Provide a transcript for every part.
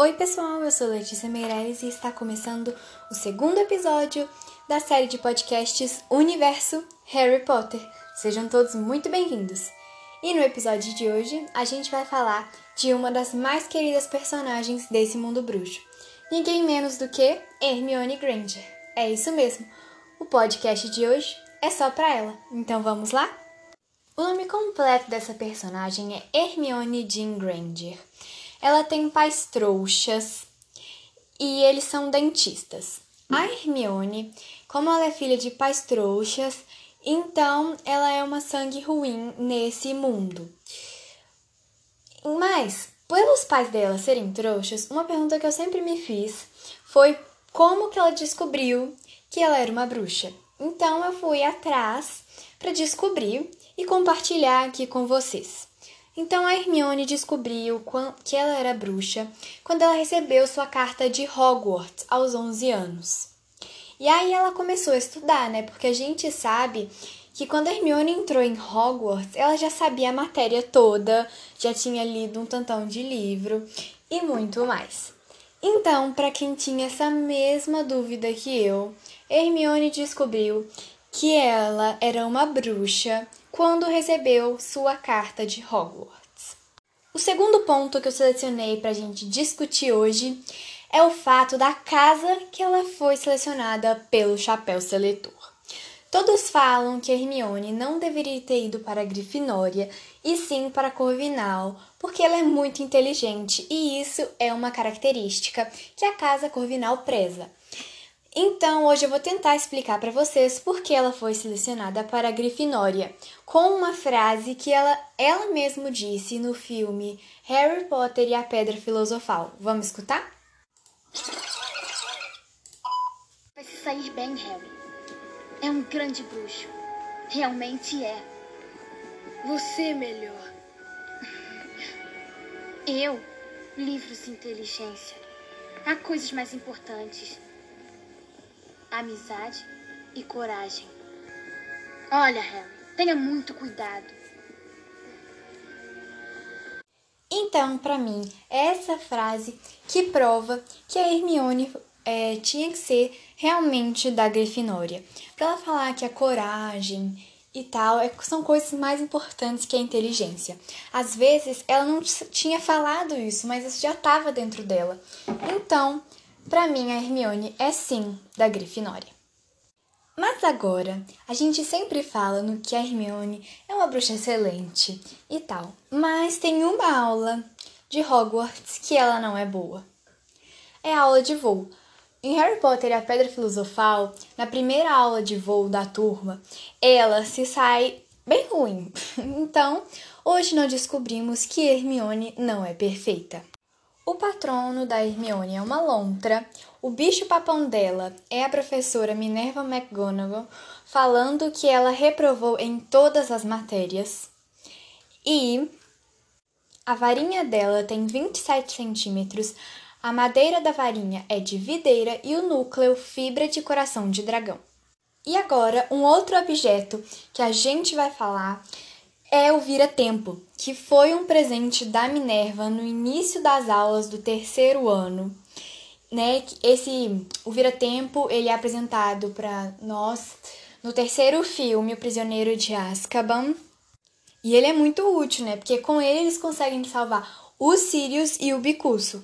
Oi, pessoal, eu sou Letícia Meireles e está começando o segundo episódio da série de podcasts Universo Harry Potter. Sejam todos muito bem-vindos. E no episódio de hoje, a gente vai falar de uma das mais queridas personagens desse mundo bruxo. Ninguém menos do que Hermione Granger. É isso mesmo. O podcast de hoje é só para ela. Então vamos lá? O nome completo dessa personagem é Hermione Jean Granger. Ela tem pais trouxas e eles são dentistas. A Hermione, como ela é filha de pais trouxas, então ela é uma sangue ruim nesse mundo. Mas, pelos pais dela serem trouxas, uma pergunta que eu sempre me fiz foi como que ela descobriu que ela era uma bruxa. Então eu fui atrás para descobrir e compartilhar aqui com vocês. Então a Hermione descobriu que ela era bruxa quando ela recebeu sua carta de Hogwarts aos 11 anos. E aí ela começou a estudar, né? Porque a gente sabe que quando a Hermione entrou em Hogwarts, ela já sabia a matéria toda, já tinha lido um tantão de livro e muito mais. Então, para quem tinha essa mesma dúvida que eu, Hermione descobriu que ela era uma bruxa quando recebeu sua carta de Hogwarts. O segundo ponto que eu selecionei para a gente discutir hoje é o fato da casa que ela foi selecionada pelo Chapéu Seletor. Todos falam que Hermione não deveria ter ido para a Grifinória e sim para a Corvinal, porque ela é muito inteligente e isso é uma característica que a casa Corvinal preza. Então, hoje eu vou tentar explicar para vocês por que ela foi selecionada para a Grifinória, com uma frase que ela, ela mesma disse no filme Harry Potter e a Pedra Filosofal. Vamos escutar? Vai se sair bem, Harry. É um grande bruxo. Realmente é. Você melhor. Eu? Livros de inteligência. Há coisas mais importantes amizade e coragem. Olha, Harry, tenha muito cuidado. Então, para mim, é essa frase que prova que a Hermione é, tinha que ser realmente da Grifinória. Para ela falar que a coragem e tal é, são coisas mais importantes que a inteligência. Às vezes ela não tinha falado isso, mas isso já estava dentro dela. Então, para mim, a Hermione é sim da Grifinória. Mas agora, a gente sempre fala no que a Hermione é uma bruxa excelente e tal, mas tem uma aula de Hogwarts que ela não é boa. É a aula de voo. Em Harry Potter e a Pedra Filosofal, na primeira aula de voo da turma, ela se sai bem ruim. Então, hoje nós descobrimos que Hermione não é perfeita. O patrono da Hermione é uma lontra. O bicho-papão dela é a professora Minerva McGonagall, falando que ela reprovou em todas as matérias. E a varinha dela tem 27 centímetros, a madeira da varinha é de videira e o núcleo fibra de coração de dragão. E agora, um outro objeto que a gente vai falar é o vira-tempo, que foi um presente da Minerva no início das aulas do terceiro ano. Né? Esse o vira-tempo ele é apresentado para nós no terceiro filme, O Prisioneiro de Azkaban. E ele é muito útil, né? Porque com ele eles conseguem salvar o Sirius e o Bicuço.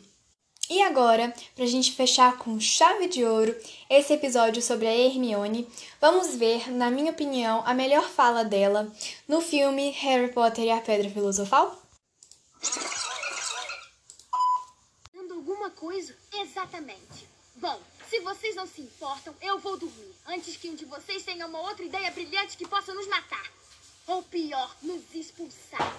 E agora, para a gente fechar com chave de ouro esse episódio sobre a Hermione, vamos ver, na minha opinião, a melhor fala dela no filme Harry Potter e a Pedra Filosofal? Alguma coisa? Exatamente. Bom, se vocês não se importam, eu vou dormir antes que um de vocês tenha uma outra ideia brilhante que possa nos matar. Ou pior, nos expulsar.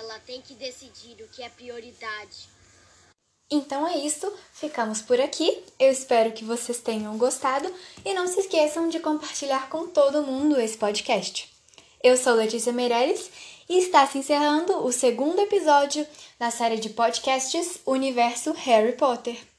Ela tem que decidir o que é prioridade. Então é isso, ficamos por aqui. Eu espero que vocês tenham gostado e não se esqueçam de compartilhar com todo mundo esse podcast. Eu sou Letícia Meirelles e está se encerrando o segundo episódio da série de podcasts Universo Harry Potter.